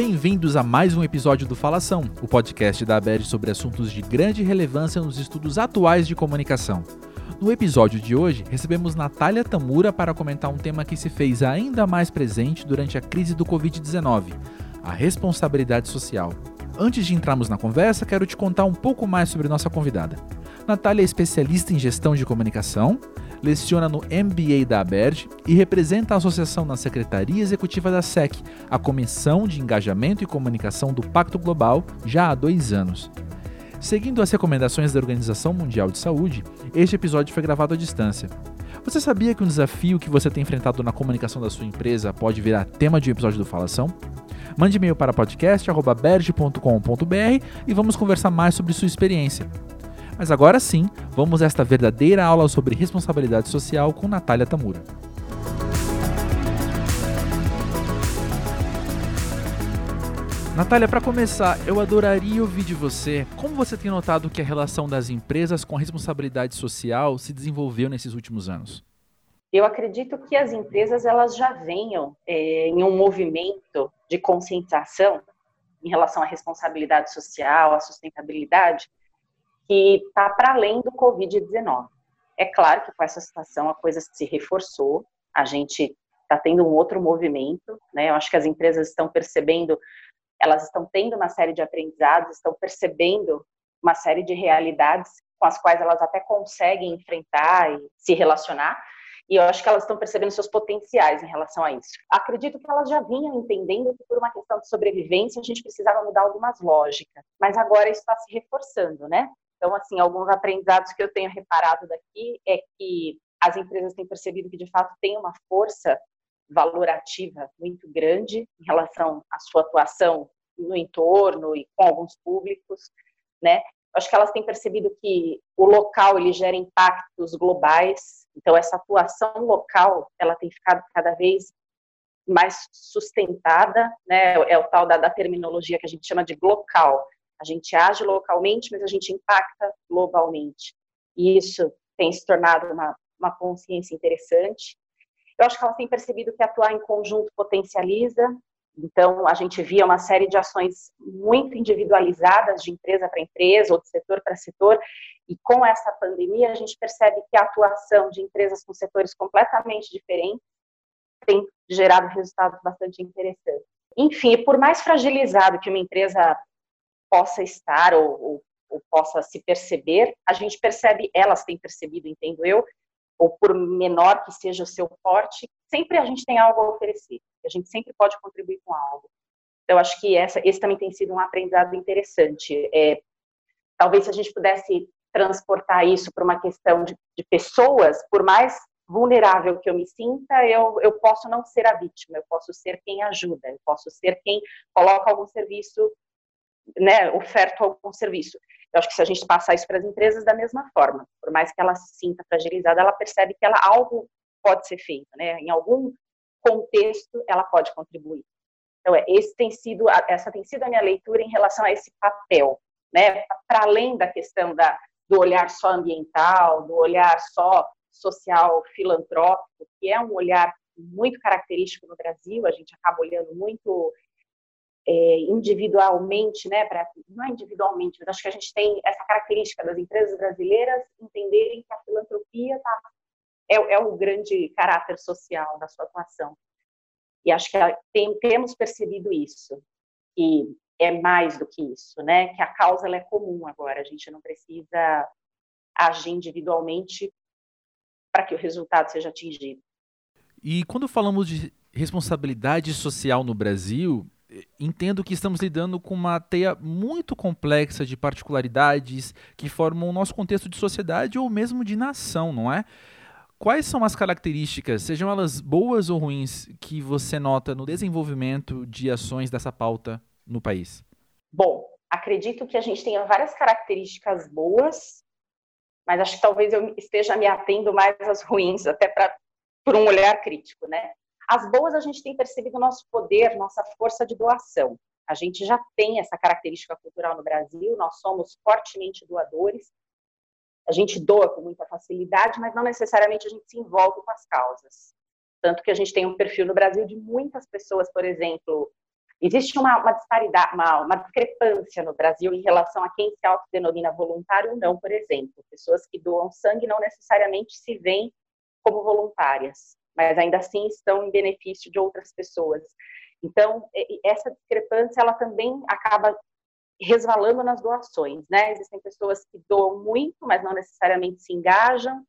Bem-vindos a mais um episódio do Falação, o podcast da ABERD sobre assuntos de grande relevância nos estudos atuais de comunicação. No episódio de hoje, recebemos Natália Tamura para comentar um tema que se fez ainda mais presente durante a crise do Covid-19, a responsabilidade social. Antes de entrarmos na conversa, quero te contar um pouco mais sobre nossa convidada. Natália é especialista em gestão de comunicação, leciona no MBA da ABERD e representa a associação na Secretaria Executiva da SEC, a Comissão de Engajamento e Comunicação do Pacto Global, já há dois anos. Seguindo as recomendações da Organização Mundial de Saúde, este episódio foi gravado à distância. Você sabia que um desafio que você tem enfrentado na comunicação da sua empresa pode virar tema de um episódio do Falação? Mande e-mail para podcast.berge.com.br e vamos conversar mais sobre sua experiência. Mas agora sim, vamos a esta verdadeira aula sobre responsabilidade social com Natália Tamura. Natália, para começar, eu adoraria ouvir de você como você tem notado que a relação das empresas com a responsabilidade social se desenvolveu nesses últimos anos. Eu acredito que as empresas elas já venham é, em um movimento de conscientização em relação à responsabilidade social, à sustentabilidade, que está para além do Covid-19. É claro que com essa situação a coisa se reforçou, a gente está tendo um outro movimento, né? Eu acho que as empresas estão percebendo, elas estão tendo uma série de aprendizados, estão percebendo uma série de realidades com as quais elas até conseguem enfrentar e se relacionar, e eu acho que elas estão percebendo seus potenciais em relação a isso. Acredito que elas já vinham entendendo que por uma questão de sobrevivência a gente precisava mudar algumas lógicas, mas agora isso está se reforçando, né? Então, assim, alguns aprendizados que eu tenho reparado daqui é que as empresas têm percebido que, de fato, tem uma força valorativa muito grande em relação à sua atuação no entorno e com alguns públicos, né? Acho que elas têm percebido que o local ele gera impactos globais, então essa atuação local ela tem ficado cada vez mais sustentada, né? É o tal da, da terminologia que a gente chama de local. A gente age localmente, mas a gente impacta globalmente. E isso tem se tornado uma, uma consciência interessante. Eu acho que elas têm percebido que atuar em conjunto potencializa, então, a gente via uma série de ações muito individualizadas, de empresa para empresa ou de setor para setor, e com essa pandemia, a gente percebe que a atuação de empresas com setores completamente diferentes tem gerado resultados bastante interessantes. Enfim, por mais fragilizado que uma empresa possa estar ou, ou, ou possa se perceber, a gente percebe, elas têm percebido, entendo eu, ou por menor que seja o seu porte, sempre a gente tem algo a oferecer, a gente sempre pode contribuir com algo. Então, acho que essa, esse também tem sido um aprendizado interessante. É, talvez se a gente pudesse transportar isso para uma questão de, de, pessoas, por mais vulnerável que eu me sinta, eu, eu posso não ser a vítima, eu posso ser quem ajuda, eu posso ser quem coloca algum serviço, né, oferta algum serviço. Eu acho que se a gente passar isso para as empresas da mesma forma, por mais que ela se sinta fragilizada, ela percebe que ela algo pode ser feito, né? Em algum contexto ela pode contribuir. Então, é, esse tem sido, essa tem sido a minha leitura em relação a esse papel, né? Para além da questão da, do olhar só ambiental, do olhar só social filantrópico, que é um olhar muito característico no Brasil, a gente acaba olhando muito é, individualmente, né, pra, não é individualmente, mas acho que a gente tem essa característica das empresas brasileiras entenderem que a filantropia tá, é, é o grande caráter social da sua atuação. E acho que tem, temos percebido isso, que é mais do que isso, né, que a causa é comum agora, a gente não precisa agir individualmente para que o resultado seja atingido. E quando falamos de responsabilidade social no Brasil, entendo que estamos lidando com uma teia muito complexa de particularidades que formam o nosso contexto de sociedade ou mesmo de nação, não é? Quais são as características, sejam elas boas ou ruins, que você nota no desenvolvimento de ações dessa pauta no país? Bom, acredito que a gente tenha várias características boas, mas acho que talvez eu esteja me atendo mais às ruins, até para por um olhar crítico, né? As boas, a gente tem percebido nosso poder, nossa força de doação. A gente já tem essa característica cultural no Brasil, nós somos fortemente doadores. A gente doa com muita facilidade, mas não necessariamente a gente se envolve com as causas. Tanto que a gente tem um perfil no Brasil de muitas pessoas, por exemplo, Existe uma, uma disparidade, uma, uma, discrepância no Brasil em relação a quem se autodenomina voluntário ou não, por exemplo. Pessoas que doam sangue não necessariamente se veem como voluntárias, mas ainda assim estão em benefício de outras pessoas. Então, essa discrepância, ela também acaba resvalando nas doações, né? Existem pessoas que doam muito, mas não necessariamente se engajam,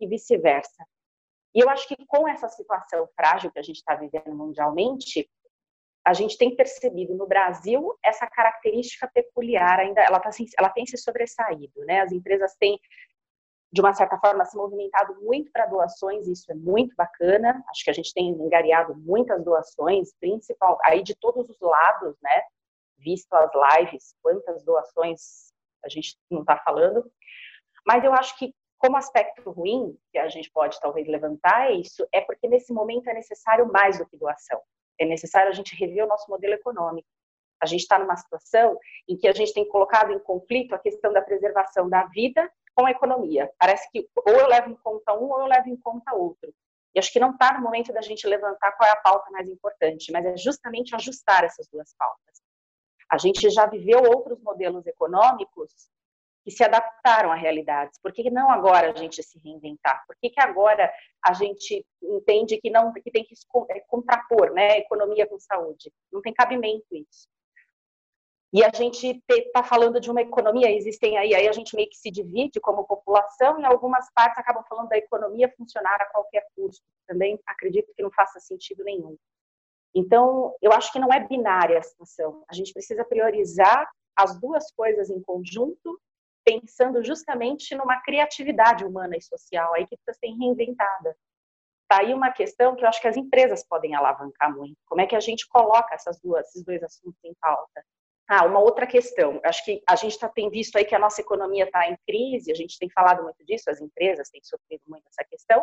e vice-versa. E eu acho que com essa situação frágil que a gente está vivendo mundialmente, a gente tem percebido no Brasil essa característica peculiar ainda, ela, tá, ela tem se sobressaído, né? As empresas têm de uma certa forma, se movimentado muito para doações, isso é muito bacana. Acho que a gente tem engariado muitas doações, principal aí de todos os lados, né? Visto as lives, quantas doações a gente não está falando. Mas eu acho que como aspecto ruim que a gente pode talvez levantar é isso, é porque nesse momento é necessário mais do que doação. É necessário a gente rever o nosso modelo econômico. A gente está numa situação em que a gente tem colocado em conflito a questão da preservação da vida com a economia. Parece que ou eu levo em conta um ou eu levo em conta outro. E acho que não está no momento da gente levantar qual é a pauta mais importante, mas é justamente ajustar essas duas pautas. A gente já viveu outros modelos econômicos que se adaptaram à realidade. Por que não agora a gente se reinventar? Por que, que agora a gente entende que não que tem que é, contrapor, né, economia com saúde? Não tem cabimento isso. E a gente está falando de uma economia, existem aí, aí a gente meio que se divide como população, e algumas partes acabam falando da economia funcionar a qualquer custo. Também acredito que não faça sentido nenhum. Então, eu acho que não é binária a situação. A gente precisa priorizar as duas coisas em conjunto, pensando justamente numa criatividade humana e social aí que precisa ser reinventada. Está aí uma questão que eu acho que as empresas podem alavancar muito. Como é que a gente coloca essas duas, esses dois assuntos em pauta? Ah, uma outra questão. Acho que a gente tá, tem visto aí que a nossa economia está em crise, a gente tem falado muito disso, as empresas têm sofrido muito essa questão,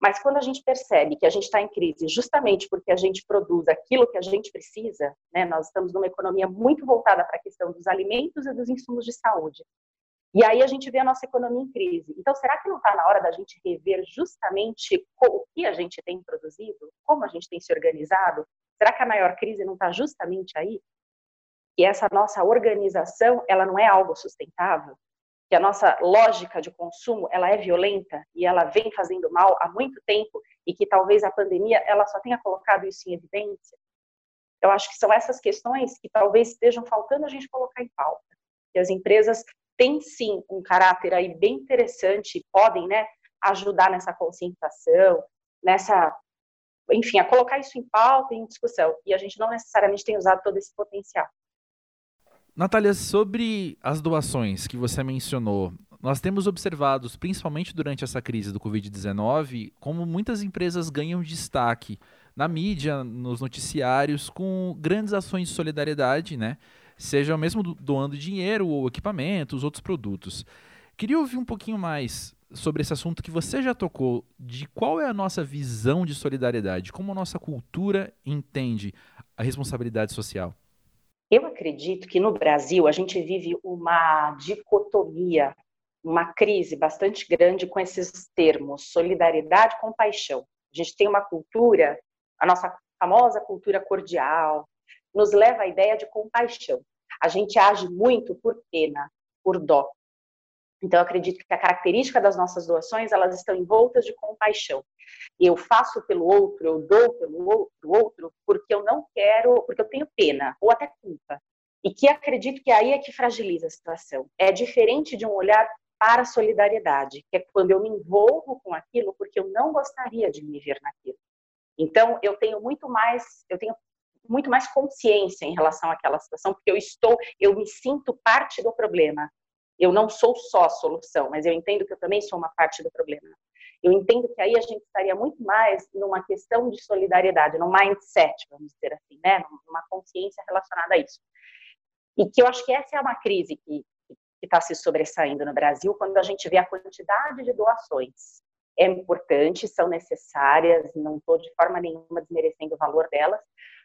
mas quando a gente percebe que a gente está em crise justamente porque a gente produz aquilo que a gente precisa, né, nós estamos numa economia muito voltada para a questão dos alimentos e dos insumos de saúde. E aí a gente vê a nossa economia em crise. Então, será que não está na hora da gente rever justamente o que a gente tem produzido, como a gente tem se organizado? Será que a maior crise não está justamente aí? Que essa nossa organização ela não é algo sustentável, que a nossa lógica de consumo ela é violenta e ela vem fazendo mal há muito tempo e que talvez a pandemia ela só tenha colocado isso em evidência. Eu acho que são essas questões que talvez estejam faltando a gente colocar em pauta. Que as empresas têm sim um caráter aí bem interessante, podem, né, ajudar nessa conscientização, nessa, enfim, a colocar isso em pauta, em discussão. E a gente não necessariamente tem usado todo esse potencial. Natália, sobre as doações que você mencionou, nós temos observado, principalmente durante essa crise do Covid-19, como muitas empresas ganham destaque na mídia, nos noticiários, com grandes ações de solidariedade, né? Seja mesmo doando dinheiro ou equipamentos, outros produtos. Queria ouvir um pouquinho mais sobre esse assunto que você já tocou, de qual é a nossa visão de solidariedade, como a nossa cultura entende a responsabilidade social. Eu acredito que no Brasil a gente vive uma dicotomia, uma crise bastante grande com esses termos, solidariedade e compaixão. A gente tem uma cultura, a nossa famosa cultura cordial, nos leva à ideia de compaixão. A gente age muito por pena, por dó. Então, acredito que a característica das nossas doações, elas estão envoltas de compaixão. Eu faço pelo outro, eu dou pelo outro porque eu não quero, porque eu tenho pena ou até culpa. E que acredito que aí é que fragiliza a situação. É diferente de um olhar para a solidariedade, que é quando eu me envolvo com aquilo porque eu não gostaria de me ver naquilo. Então, eu tenho muito mais, eu tenho muito mais consciência em relação àquela situação, porque eu estou, eu me sinto parte do problema. Eu não sou só a solução, mas eu entendo que eu também sou uma parte do problema. Eu entendo que aí a gente estaria muito mais numa questão de solidariedade, num mindset, vamos dizer assim, né? Numa consciência relacionada a isso. E que eu acho que essa é uma crise que está se sobressaindo no Brasil quando a gente vê a quantidade de doações. É importante, são necessárias, não estou de forma nenhuma desmerecendo o valor delas,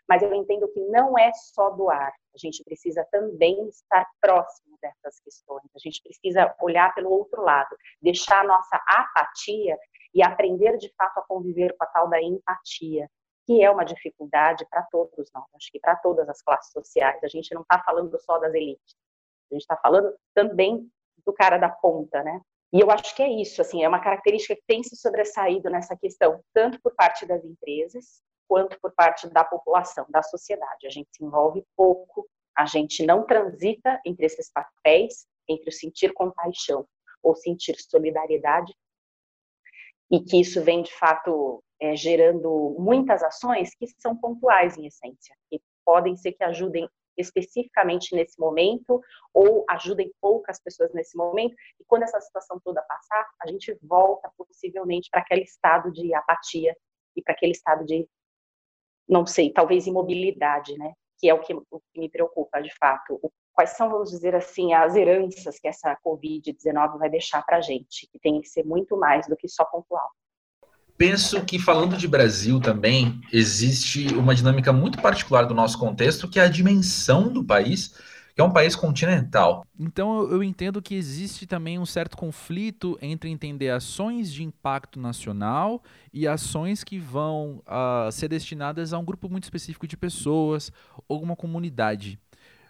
mas eu entendo que não é só doar, a gente precisa também estar próximo dessas questões, a gente precisa olhar pelo outro lado, deixar a nossa apatia e aprender de fato a conviver com a tal da empatia. que é uma dificuldade para todos nós, acho que para todas as classes sociais. A gente não está falando só das elites, a gente está falando também do cara da ponta, né? E eu acho que é isso, assim, é uma característica que tem se sobressaído nessa questão, tanto por parte das empresas, quanto por parte da população, da sociedade. A gente se envolve pouco, a gente não transita entre esses papéis, entre o sentir compaixão ou sentir solidariedade, e que isso vem, de fato, é, gerando muitas ações que são pontuais em essência, que podem ser que ajudem especificamente nesse momento ou ajudem poucas pessoas nesse momento e quando essa situação toda passar a gente volta possivelmente para aquele estado de apatia e para aquele estado de não sei talvez imobilidade né que é o que, o que me preocupa de fato. O, quais são vamos dizer assim as heranças que essa covid-19 vai deixar para a gente que tem que ser muito mais do que só pontual? Penso que falando de Brasil também, existe uma dinâmica muito particular do nosso contexto, que é a dimensão do país, que é um país continental. Então eu entendo que existe também um certo conflito entre entender ações de impacto nacional e ações que vão uh, ser destinadas a um grupo muito específico de pessoas ou uma comunidade.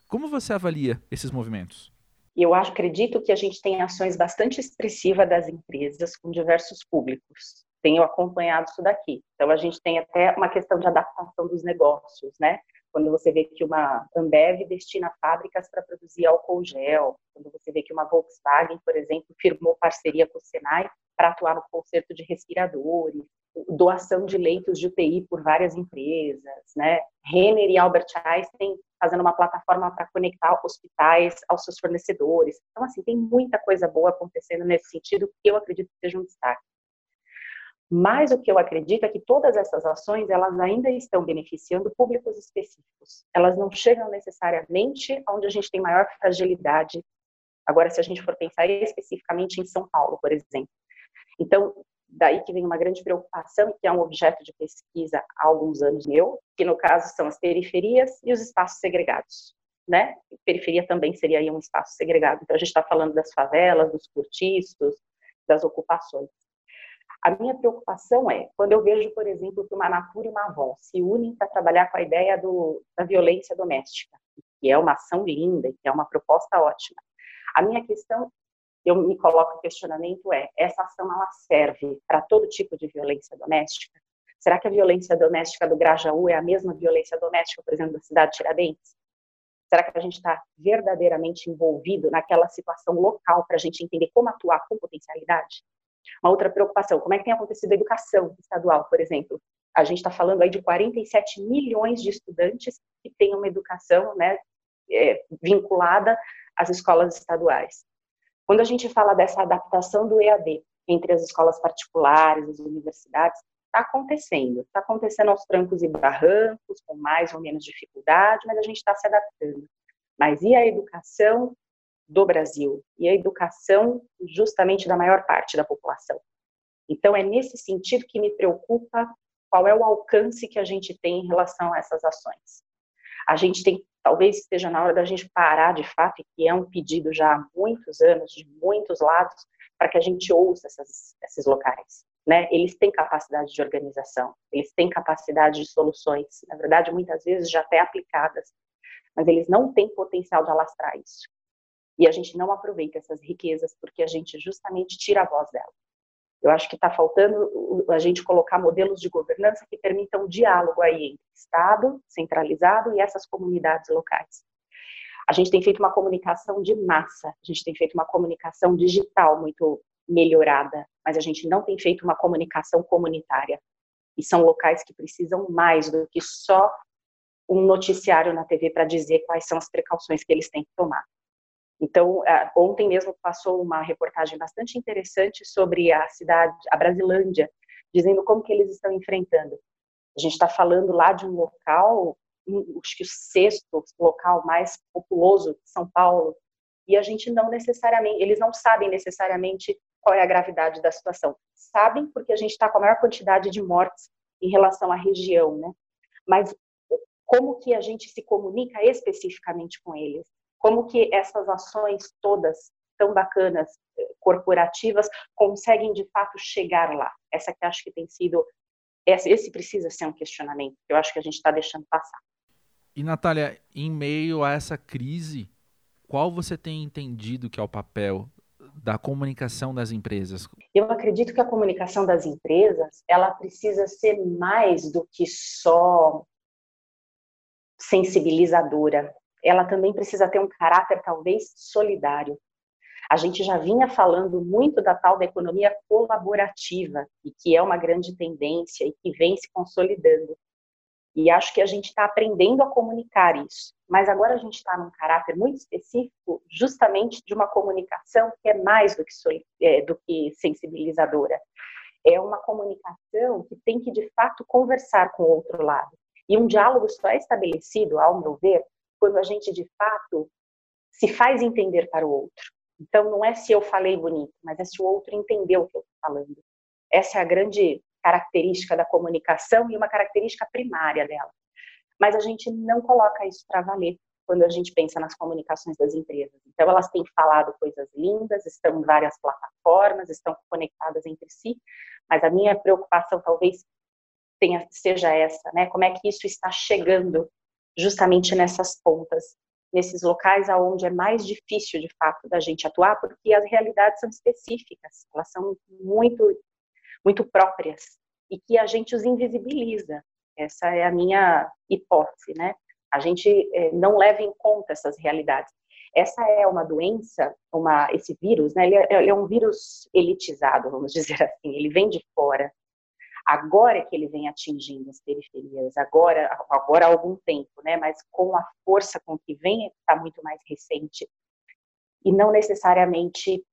Como você avalia esses movimentos? Eu acredito que a gente tem ações bastante expressivas das empresas com diversos públicos tenho acompanhado isso daqui. Então, a gente tem até uma questão de adaptação dos negócios, né? Quando você vê que uma Ambev destina fábricas para produzir álcool gel, quando você vê que uma Volkswagen, por exemplo, firmou parceria com o Senai para atuar no conserto de respiradores, doação de leitos de UTI por várias empresas, né? Renner e Albert Einstein fazendo uma plataforma para conectar hospitais aos seus fornecedores. Então, assim, tem muita coisa boa acontecendo nesse sentido que eu acredito que seja um destaque. Mas o que eu acredito é que todas essas ações, elas ainda estão beneficiando públicos específicos. Elas não chegam necessariamente onde a gente tem maior fragilidade. Agora, se a gente for pensar especificamente em São Paulo, por exemplo. Então, daí que vem uma grande preocupação, que é um objeto de pesquisa há alguns anos meu, que no caso são as periferias e os espaços segregados. Né? Periferia também seria um espaço segregado. Então, a gente está falando das favelas, dos cortiços, das ocupações. A minha preocupação é quando eu vejo, por exemplo, que uma Natura e uma Avon se unem para trabalhar com a ideia do, da violência doméstica, que é uma ação linda, que é uma proposta ótima. A minha questão, eu me coloco em questionamento é, essa ação ela serve para todo tipo de violência doméstica? Será que a violência doméstica do Grajaú é a mesma violência doméstica, por exemplo, da cidade de Tiradentes? Será que a gente está verdadeiramente envolvido naquela situação local para a gente entender como atuar com potencialidade? Uma outra preocupação, como é que tem acontecido a educação estadual, por exemplo? A gente está falando aí de 47 milhões de estudantes que têm uma educação né, é, vinculada às escolas estaduais. Quando a gente fala dessa adaptação do EAD entre as escolas particulares, as universidades, está acontecendo. Está acontecendo aos trancos e barrancos, com mais ou menos dificuldade, mas a gente está se adaptando. Mas e a educação do Brasil e a educação justamente da maior parte da população. Então é nesse sentido que me preocupa qual é o alcance que a gente tem em relação a essas ações. A gente tem, talvez esteja na hora da gente parar de fato, que é um pedido já há muitos anos, de muitos lados, para que a gente ouça essas, esses locais. Né? Eles têm capacidade de organização, eles têm capacidade de soluções, na verdade, muitas vezes já até aplicadas, mas eles não têm potencial de alastrar isso. E a gente não aproveita essas riquezas porque a gente justamente tira a voz dela. Eu acho que está faltando a gente colocar modelos de governança que permitam um diálogo aí entre Estado centralizado e essas comunidades locais. A gente tem feito uma comunicação de massa, a gente tem feito uma comunicação digital muito melhorada, mas a gente não tem feito uma comunicação comunitária. E são locais que precisam mais do que só um noticiário na TV para dizer quais são as precauções que eles têm que tomar. Então, ontem mesmo passou uma reportagem bastante interessante sobre a cidade, a Brasilândia, dizendo como que eles estão enfrentando. A gente está falando lá de um local, acho que o sexto local mais populoso de São Paulo, e a gente não necessariamente, eles não sabem necessariamente qual é a gravidade da situação. Sabem porque a gente está com a maior quantidade de mortes em relação à região, né? Mas como que a gente se comunica especificamente com eles? Como que essas ações todas tão bacanas, eh, corporativas, conseguem de fato chegar lá? Essa que acho que tem sido esse, esse precisa ser um questionamento que eu acho que a gente está deixando passar. E, Natália, em meio a essa crise, qual você tem entendido que é o papel da comunicação das empresas? Eu acredito que a comunicação das empresas ela precisa ser mais do que só sensibilizadora. Ela também precisa ter um caráter talvez solidário. A gente já vinha falando muito da tal da economia colaborativa e que é uma grande tendência e que vem se consolidando. E acho que a gente está aprendendo a comunicar isso. Mas agora a gente está num caráter muito específico, justamente de uma comunicação que é mais do que, é, do que sensibilizadora. É uma comunicação que tem que, de fato, conversar com o outro lado. E um diálogo só é estabelecido, ao meu ver, quando a gente, de fato, se faz entender para o outro. Então, não é se eu falei bonito, mas é se o outro entendeu o que eu estou falando. Essa é a grande característica da comunicação e uma característica primária dela. Mas a gente não coloca isso para valer quando a gente pensa nas comunicações das empresas. Então, elas têm falado coisas lindas, estão em várias plataformas, estão conectadas entre si, mas a minha preocupação talvez tenha, seja essa, né? Como é que isso está chegando justamente nessas pontas, nesses locais aonde é mais difícil, de fato, da gente atuar, porque as realidades são específicas, elas são muito muito próprias e que a gente os invisibiliza. Essa é a minha hipótese, né? A gente é, não leva em conta essas realidades. Essa é uma doença, uma, esse vírus, né? Ele é, ele é um vírus elitizado, vamos dizer assim. Ele vem de fora. Agora é que ele vem atingindo as periferias, agora, agora há algum tempo, né? Mas com a força com que vem, está muito mais recente e não necessariamente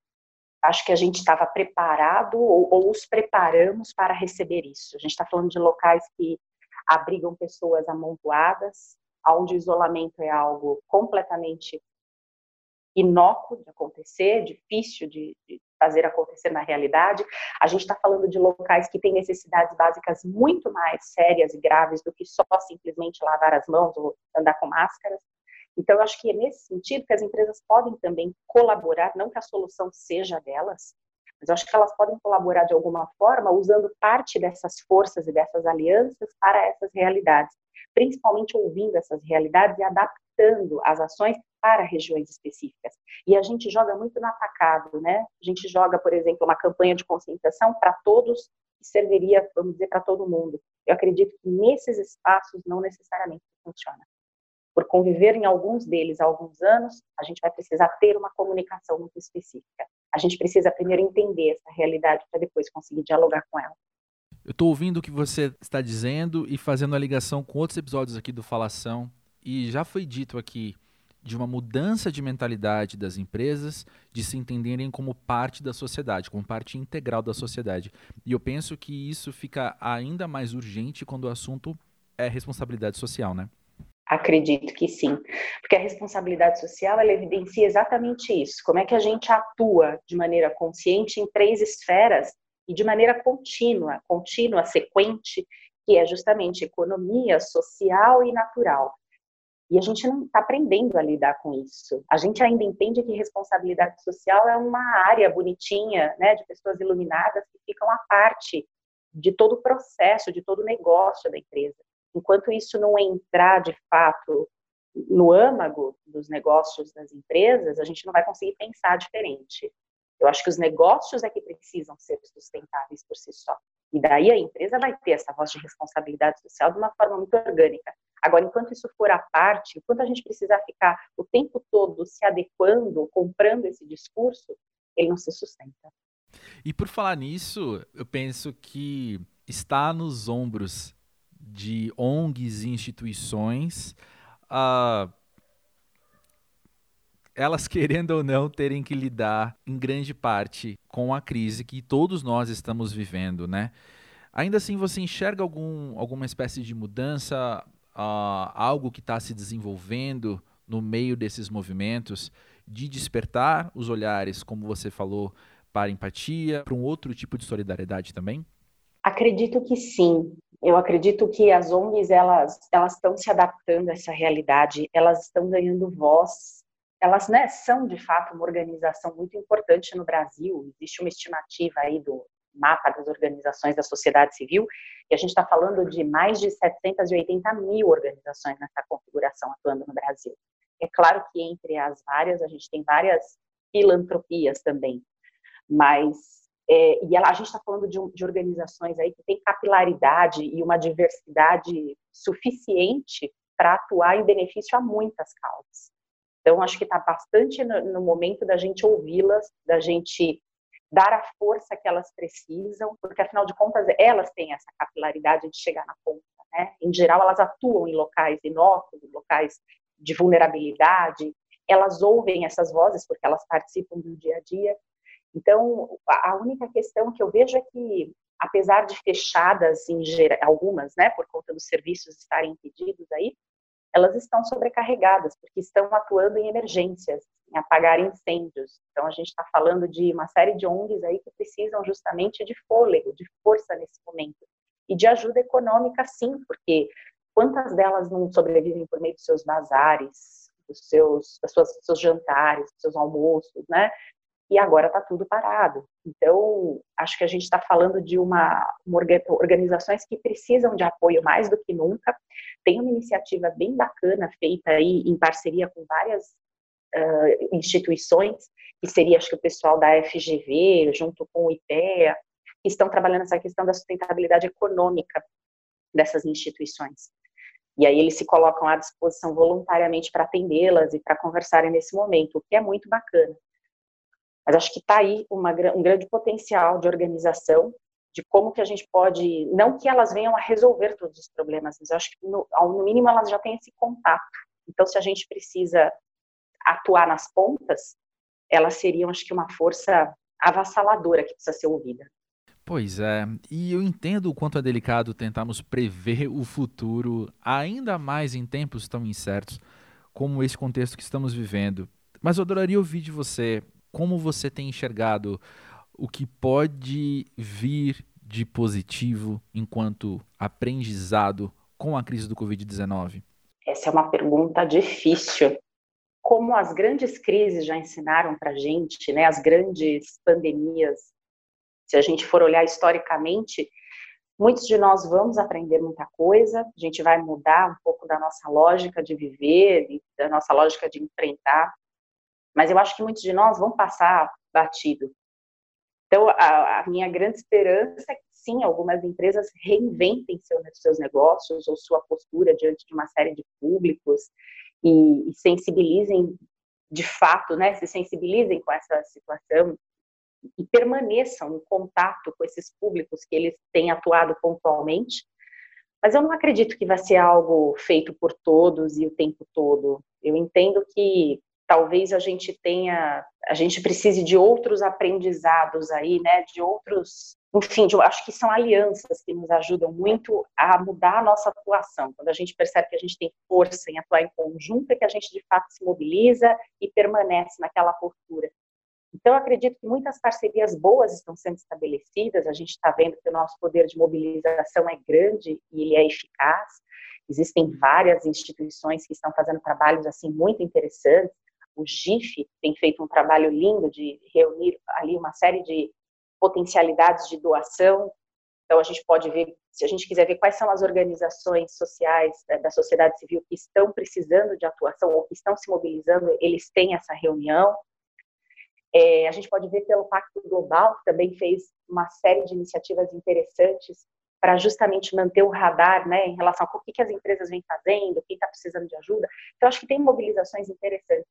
acho que a gente estava preparado ou, ou, os preparamos para receber isso. A gente está falando de locais que abrigam pessoas amontoadas, onde o isolamento é algo completamente inócuo de acontecer, difícil de, de fazer acontecer na realidade. A gente está falando de locais que têm necessidades básicas muito mais sérias e graves do que só simplesmente lavar as mãos ou andar com máscaras. Então, eu acho que é nesse sentido que as empresas podem também colaborar, não que a solução seja delas, mas eu acho que elas podem colaborar de alguma forma usando parte dessas forças e dessas alianças para essas realidades, principalmente ouvindo essas realidades e adaptando as ações para regiões específicas. E a gente joga muito no atacado, né? A gente joga, por exemplo, uma campanha de conscientização para todos que serviria, vamos dizer, para todo mundo. Eu acredito que nesses espaços não necessariamente funciona por conviver em alguns deles há alguns anos, a gente vai precisar ter uma comunicação muito específica. A gente precisa primeiro entender essa realidade para depois conseguir dialogar com ela. Eu estou ouvindo o que você está dizendo e fazendo a ligação com outros episódios aqui do Falação. E já foi dito aqui de uma mudança de mentalidade das empresas de se entenderem como parte da sociedade, como parte integral da sociedade. E eu penso que isso fica ainda mais urgente quando o assunto é responsabilidade social, né? Acredito que sim, porque a responsabilidade social ela evidencia exatamente isso. Como é que a gente atua de maneira consciente em três esferas e de maneira contínua, contínua, sequente, que é justamente economia, social e natural. E a gente não está aprendendo a lidar com isso. A gente ainda entende que responsabilidade social é uma área bonitinha, né, de pessoas iluminadas que ficam à parte de todo o processo, de todo o negócio da empresa. Enquanto isso não entrar de fato no âmago dos negócios das empresas, a gente não vai conseguir pensar diferente. Eu acho que os negócios é que precisam ser sustentáveis por si só. E daí a empresa vai ter essa voz de responsabilidade social de uma forma muito orgânica. Agora, enquanto isso for à parte, enquanto a gente precisar ficar o tempo todo se adequando, comprando esse discurso, ele não se sustenta. E por falar nisso, eu penso que está nos ombros de ONGs e instituições, uh, elas querendo ou não terem que lidar em grande parte com a crise que todos nós estamos vivendo, né? Ainda assim, você enxerga algum, alguma espécie de mudança, uh, algo que está se desenvolvendo no meio desses movimentos de despertar os olhares, como você falou, para empatia, para um outro tipo de solidariedade também? Acredito que sim. Eu acredito que as ONGs elas elas estão se adaptando a essa realidade, elas estão ganhando voz. Elas né, são de fato uma organização muito importante no Brasil. Existe uma estimativa aí do mapa das organizações da sociedade civil, e a gente está falando de mais de 780 mil organizações nessa configuração atuando no Brasil. É claro que entre as várias, a gente tem várias filantropias também, mas é, e ela, a gente está falando de, de, organizações aí que têm capilaridade e uma diversidade suficiente para atuar em benefício a muitas causas. Então, acho que está bastante no, no, momento da gente ouvi-las, da gente dar a força que elas precisam, porque afinal de contas elas têm essa capilaridade de chegar na ponta. Né? Em geral, elas atuam em locais inóculos, locais de vulnerabilidade, elas ouvem essas vozes porque elas participam do dia a dia. Então, a única questão que eu vejo é que, apesar de fechadas em geral, algumas, né, por conta dos serviços estarem impedidos aí, elas estão sobrecarregadas, porque estão atuando em emergências, em apagar incêndios. Então, a gente está falando de uma série de ONGs aí que precisam justamente de fôlego, de força nesse momento. E de ajuda econômica, sim, porque quantas delas não sobrevivem por meio dos seus bazares, dos seus, das suas, dos seus jantares, dos seus almoços, né? E agora está tudo parado. Então, acho que a gente está falando de uma, uma, organizações que precisam de apoio mais do que nunca. Tem uma iniciativa bem bacana feita aí em parceria com várias uh, instituições, que seria, acho que o pessoal da FGV, junto com o IPEA, que estão trabalhando essa questão da sustentabilidade econômica dessas instituições. E aí eles se colocam à disposição voluntariamente para atendê-las e para conversarem nesse momento, o que é muito bacana. Mas acho que está aí uma, um grande potencial de organização, de como que a gente pode, não que elas venham a resolver todos os problemas, mas acho que no, no mínimo elas já têm esse contato. Então, se a gente precisa atuar nas pontas, elas seriam, acho que, uma força avassaladora que precisa ser ouvida. Pois é, e eu entendo o quanto é delicado tentarmos prever o futuro, ainda mais em tempos tão incertos como esse contexto que estamos vivendo. Mas eu adoraria ouvir de você como você tem enxergado o que pode vir de positivo enquanto aprendizado com a crise do Covid-19? Essa é uma pergunta difícil. Como as grandes crises já ensinaram para a gente, né, as grandes pandemias se a gente for olhar historicamente, muitos de nós vamos aprender muita coisa, a gente vai mudar um pouco da nossa lógica de viver, da nossa lógica de enfrentar, mas eu acho que muitos de nós vão passar batido. Então, a, a minha grande esperança é que sim, algumas empresas reinventem seu, seus negócios ou sua postura diante de uma série de públicos e, e sensibilizem de fato, né, se sensibilizem com essa situação e permaneçam em contato com esses públicos que eles têm atuado pontualmente. Mas eu não acredito que vai ser algo feito por todos e o tempo todo. Eu entendo que talvez a gente tenha, a gente precise de outros aprendizados aí, né, de outros, enfim, de, acho que são alianças que nos ajudam muito a mudar a nossa atuação. Quando a gente percebe que a gente tem força em atuar em conjunto, é que a gente de fato se mobiliza e permanece naquela postura. Então, acredito que muitas parcerias boas estão sendo estabelecidas, a gente está vendo que o nosso poder de mobilização é grande e ele é eficaz. Existem várias instituições que estão fazendo trabalhos assim muito interessantes. O GIF tem feito um trabalho lindo de reunir ali uma série de potencialidades de doação. Então, a gente pode ver, se a gente quiser ver quais são as organizações sociais eh, da sociedade civil que estão precisando de atuação ou que estão se mobilizando, eles têm essa reunião. É, a gente pode ver pelo Pacto Global, que também fez uma série de iniciativas interessantes para justamente manter o radar né, em relação ao que, que as empresas vêm fazendo, quem está precisando de ajuda. Então, acho que tem mobilizações interessantes.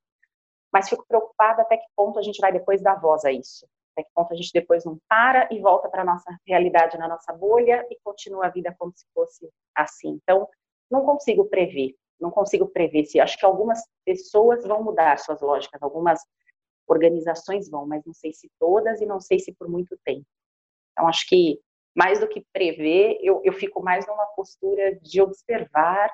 Mas fico preocupada até que ponto a gente vai depois dar voz a isso. Até que ponto a gente depois não para e volta para a nossa realidade, na nossa bolha e continua a vida como se fosse assim. Então, não consigo prever. Não consigo prever se acho que algumas pessoas vão mudar suas lógicas, algumas organizações vão, mas não sei se todas e não sei se por muito tempo. Então, acho que mais do que prever, eu, eu fico mais numa postura de observar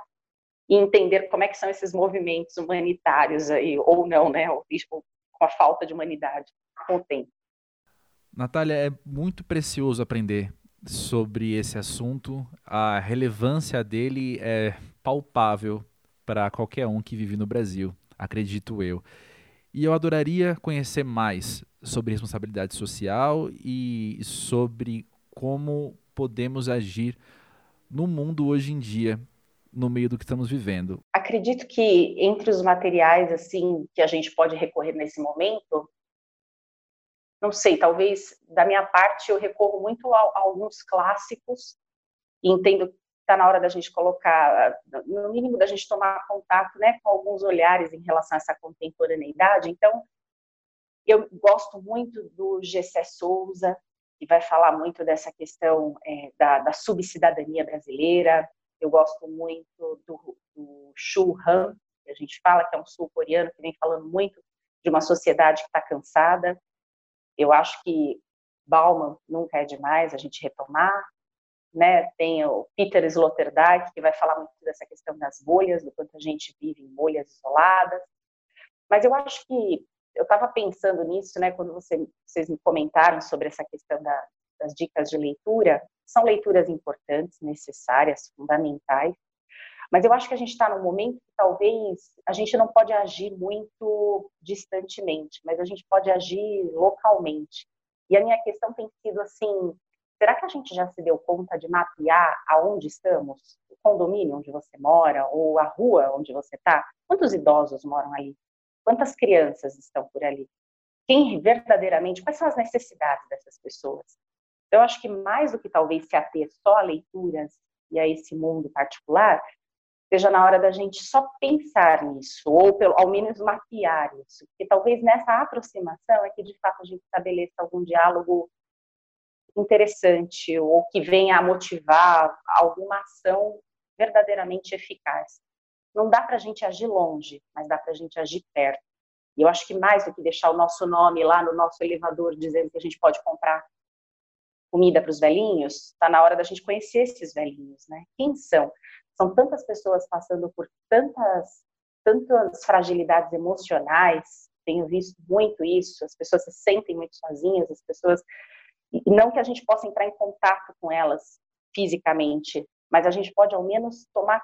e entender como é que são esses movimentos humanitários aí, ou não, né, ou, ou com a falta de humanidade com o tempo. Natália, é muito precioso aprender sobre esse assunto. A relevância dele é palpável para qualquer um que vive no Brasil, acredito eu. E eu adoraria conhecer mais sobre responsabilidade social e sobre como podemos agir no mundo hoje em dia, no meio do que estamos vivendo. Acredito que entre os materiais assim que a gente pode recorrer nesse momento, não sei, talvez da minha parte eu recorro muito a, a alguns clássicos e entendo que está na hora da gente colocar, no mínimo da gente tomar contato, né, com alguns olhares em relação a essa contemporaneidade. Então, eu gosto muito do Gessé Souza, que vai falar muito dessa questão é, da, da subcidadania brasileira. Eu gosto muito do, do Shu Han, que a gente fala que é um sul-coreano que vem falando muito de uma sociedade que está cansada. Eu acho que Bauman nunca é demais a gente retomar. Né? Tem o Peter Sloterdijk, que vai falar muito dessa questão das bolhas, do quanto a gente vive em bolhas isoladas. Mas eu acho que eu estava pensando nisso, né, quando você, vocês me comentaram sobre essa questão da, das dicas de leitura. São leituras importantes, necessárias, fundamentais, mas eu acho que a gente está num momento que talvez a gente não pode agir muito distantemente, mas a gente pode agir localmente. E a minha questão tem sido assim: será que a gente já se deu conta de mapear aonde estamos? O condomínio onde você mora, ou a rua onde você está? Quantos idosos moram ali? Quantas crianças estão por ali? Quem verdadeiramente, quais são as necessidades dessas pessoas? Eu acho que mais do que talvez se ater só a leituras e a esse mundo particular, seja na hora da gente só pensar nisso, ou pelo, ao menos mapear isso, porque talvez nessa aproximação é que de fato a gente estabeleça algum diálogo interessante, ou que venha a motivar alguma ação verdadeiramente eficaz. Não dá para a gente agir longe, mas dá para a gente agir perto. E eu acho que mais do que deixar o nosso nome lá no nosso elevador dizendo que a gente pode comprar comida para os velhinhos, está na hora da gente conhecer esses velhinhos, né? Quem são? São tantas pessoas passando por tantas, tantas fragilidades emocionais. Tenho visto muito isso. As pessoas se sentem muito sozinhas. As pessoas e não que a gente possa entrar em contato com elas fisicamente, mas a gente pode ao menos tomar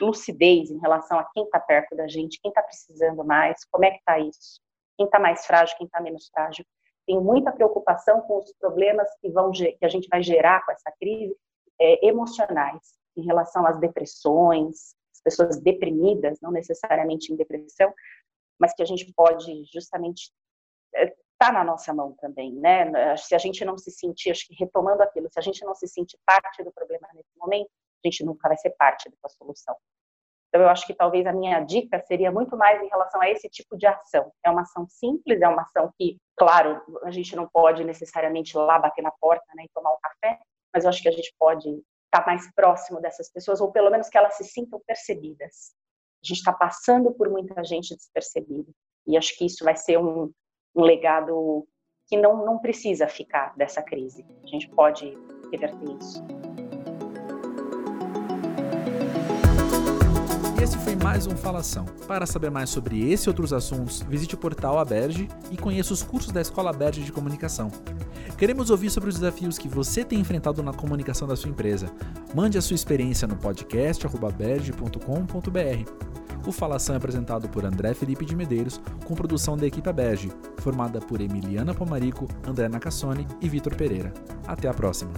lucidez em relação a quem está perto da gente, quem está precisando mais, como é que está isso, quem está mais frágil, quem está menos frágil. Tenho muita preocupação com os problemas que vão que a gente vai gerar com essa crise é, emocionais em relação às depressões, as pessoas deprimidas, não necessariamente em depressão, mas que a gente pode justamente é, tá na nossa mão também, né? Se a gente não se sentir, acho que retomando aquilo, se a gente não se sentir parte do problema nesse momento, a gente nunca vai ser parte da solução. Então, eu acho que talvez a minha dica seria muito mais em relação a esse tipo de ação. É uma ação simples, é uma ação que, claro, a gente não pode necessariamente lá bater na porta né, e tomar um café, mas eu acho que a gente pode estar mais próximo dessas pessoas, ou pelo menos que elas se sintam percebidas. A gente está passando por muita gente despercebida. E acho que isso vai ser um, um legado que não, não precisa ficar dessa crise. A gente pode reverter isso. Esse foi mais um Falação. Para saber mais sobre esse e outros assuntos, visite o portal Aberge e conheça os cursos da Escola Aberge de Comunicação. Queremos ouvir sobre os desafios que você tem enfrentado na comunicação da sua empresa. Mande a sua experiência no podcast aberge.com.br. O Falação é apresentado por André Felipe de Medeiros, com produção da equipe Aberge, formada por Emiliana Pomarico, André Nacassone e Vitor Pereira. Até a próxima!